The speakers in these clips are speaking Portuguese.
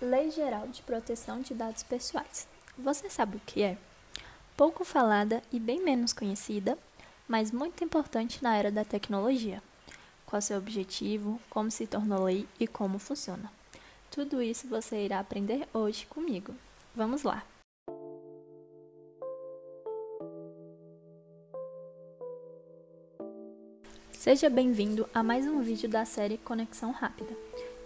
Lei Geral de Proteção de Dados Pessoais. Você sabe o que é? Pouco falada e bem menos conhecida, mas muito importante na era da tecnologia. Qual seu objetivo, como se tornou lei e como funciona. Tudo isso você irá aprender hoje comigo. Vamos lá! Seja bem-vindo a mais um vídeo da série Conexão Rápida.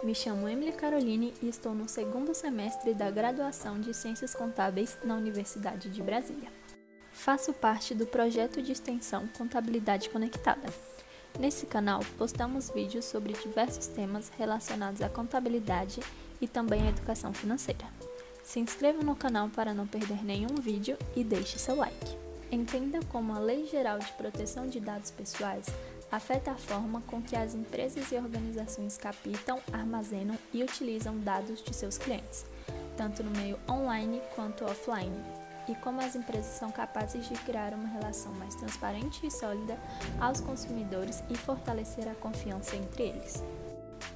Me chamo Emily Caroline e estou no segundo semestre da graduação de Ciências Contábeis na Universidade de Brasília. Faço parte do projeto de extensão Contabilidade Conectada. Nesse canal, postamos vídeos sobre diversos temas relacionados à contabilidade e também à educação financeira. Se inscreva no canal para não perder nenhum vídeo e deixe seu like. Entenda como a Lei Geral de Proteção de Dados Pessoais afeta a forma com que as empresas e organizações captam, armazenam e utilizam dados de seus clientes, tanto no meio online quanto offline, e como as empresas são capazes de criar uma relação mais transparente e sólida aos consumidores e fortalecer a confiança entre eles.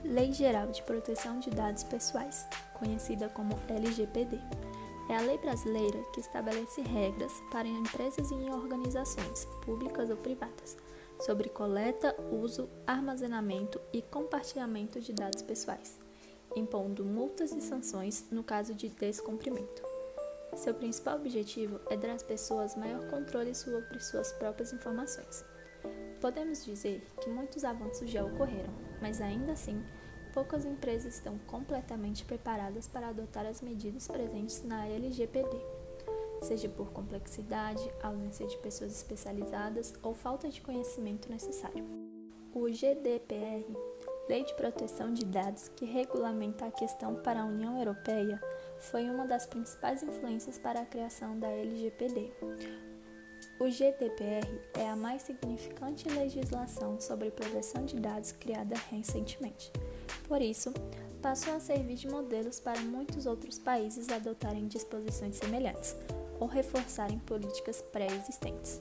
Lei Geral de Proteção de Dados Pessoais, conhecida como LGPD. É a lei brasileira que estabelece regras para empresas e organizações, públicas ou privadas, sobre coleta, uso, armazenamento e compartilhamento de dados pessoais, impondo multas e sanções no caso de descumprimento. Seu principal objetivo é dar às pessoas maior controle sobre suas próprias informações. Podemos dizer que muitos avanços já ocorreram, mas ainda assim, poucas empresas estão completamente preparadas para adotar as medidas presentes na LGPD seja por complexidade, ausência de pessoas especializadas ou falta de conhecimento necessário. O GDPR, Lei de Proteção de Dados, que regulamenta a questão para a União Europeia, foi uma das principais influências para a criação da LGPD. O GDPR é a mais significante legislação sobre proteção de dados criada recentemente. Por isso, passou a servir de modelos para muitos outros países adotarem disposições semelhantes, ou reforçarem políticas pré-existentes.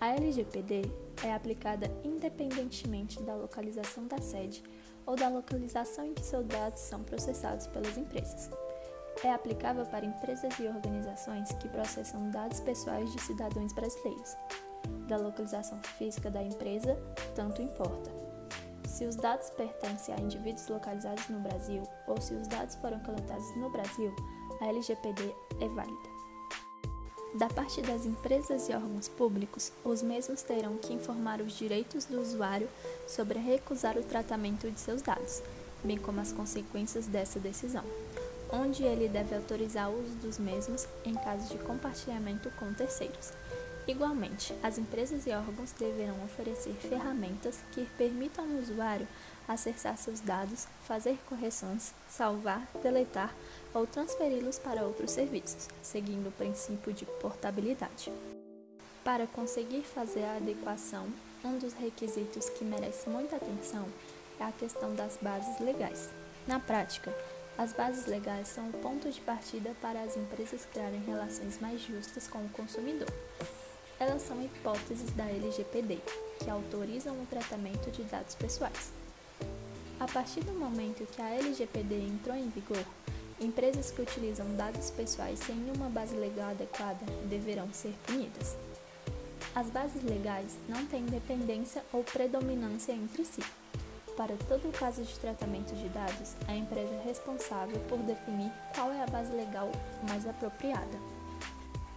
A LGPD é aplicada independentemente da localização da sede ou da localização em que seus dados são processados pelas empresas. É aplicável para empresas e organizações que processam dados pessoais de cidadãos brasileiros. Da localização física da empresa, tanto importa. Se os dados pertencem a indivíduos localizados no Brasil ou se os dados foram coletados no Brasil, a LGPD é válida. Da parte das empresas e órgãos públicos, os mesmos terão que informar os direitos do usuário sobre recusar o tratamento de seus dados, bem como as consequências dessa decisão, onde ele deve autorizar o uso dos mesmos em caso de compartilhamento com terceiros. Igualmente, as empresas e órgãos deverão oferecer ferramentas que permitam ao usuário acessar seus dados, fazer correções, salvar, deletar ou transferi-los para outros serviços, seguindo o princípio de portabilidade. Para conseguir fazer a adequação, um dos requisitos que merece muita atenção é a questão das bases legais. Na prática, as bases legais são o ponto de partida para as empresas criarem relações mais justas com o consumidor. Elas são hipóteses da LGPD, que autorizam o tratamento de dados pessoais. A partir do momento que a LGPD entrou em vigor, empresas que utilizam dados pessoais sem uma base legal adequada deverão ser punidas. As bases legais não têm dependência ou predominância entre si. Para todo caso de tratamento de dados, a empresa é responsável por definir qual é a base legal mais apropriada.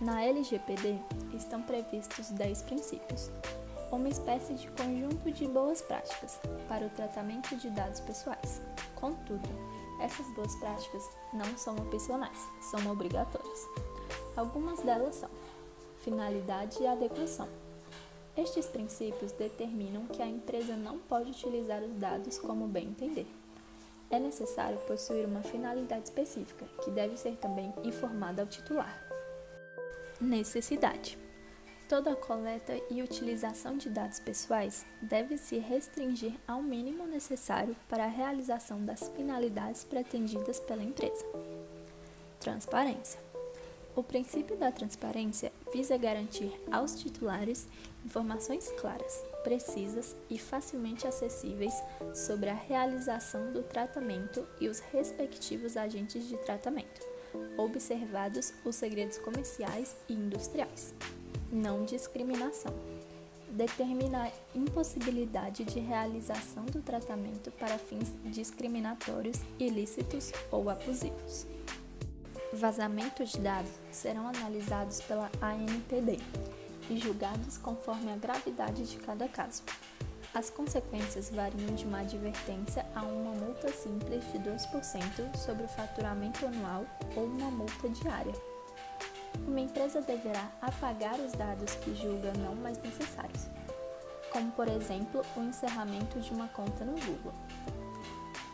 Na LGPD estão previstos 10 princípios, uma espécie de conjunto de boas práticas para o tratamento de dados pessoais. Contudo, essas boas práticas não são opcionais, são obrigatórias. Algumas delas são finalidade e adequação. Estes princípios determinam que a empresa não pode utilizar os dados como bem entender. É necessário possuir uma finalidade específica, que deve ser também informada ao titular. Necessidade. Toda coleta e utilização de dados pessoais deve se restringir ao mínimo necessário para a realização das finalidades pretendidas pela empresa. Transparência. O princípio da transparência visa garantir aos titulares informações claras, precisas e facilmente acessíveis sobre a realização do tratamento e os respectivos agentes de tratamento, observados os segredos comerciais e industriais. Não discriminação. Determina a impossibilidade de realização do tratamento para fins discriminatórios, ilícitos ou abusivos. Vazamentos de dados serão analisados pela ANPD e julgados conforme a gravidade de cada caso. As consequências variam de uma advertência a uma multa simples de 2% sobre o faturamento anual ou uma multa diária. Uma empresa deverá apagar os dados que julga não mais necessários, como por exemplo o encerramento de uma conta no Google,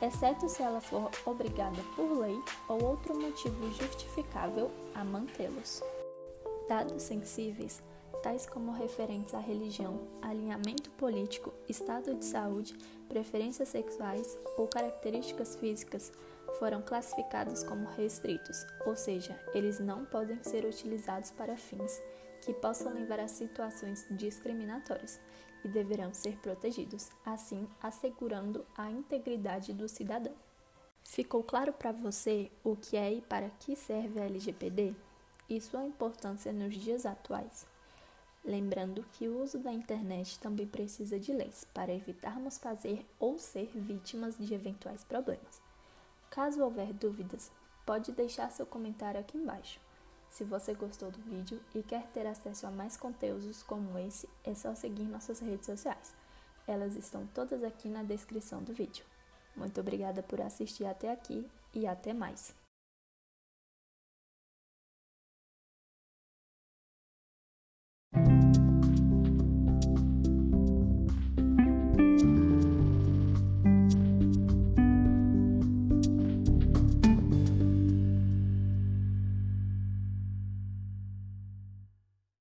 exceto se ela for obrigada por lei ou outro motivo justificável a mantê-los. Dados sensíveis tais como referentes à religião, alinhamento político, estado de saúde, preferências sexuais ou características físicas, foram classificados como restritos, ou seja, eles não podem ser utilizados para fins que possam levar a situações discriminatórias e deverão ser protegidos, assim assegurando a integridade do cidadão. Ficou claro para você o que é e para que serve a LGPD e sua importância nos dias atuais? Lembrando que o uso da internet também precisa de leis para evitarmos fazer ou ser vítimas de eventuais problemas. Caso houver dúvidas, pode deixar seu comentário aqui embaixo. Se você gostou do vídeo e quer ter acesso a mais conteúdos como esse, é só seguir nossas redes sociais. Elas estão todas aqui na descrição do vídeo. Muito obrigada por assistir até aqui e até mais!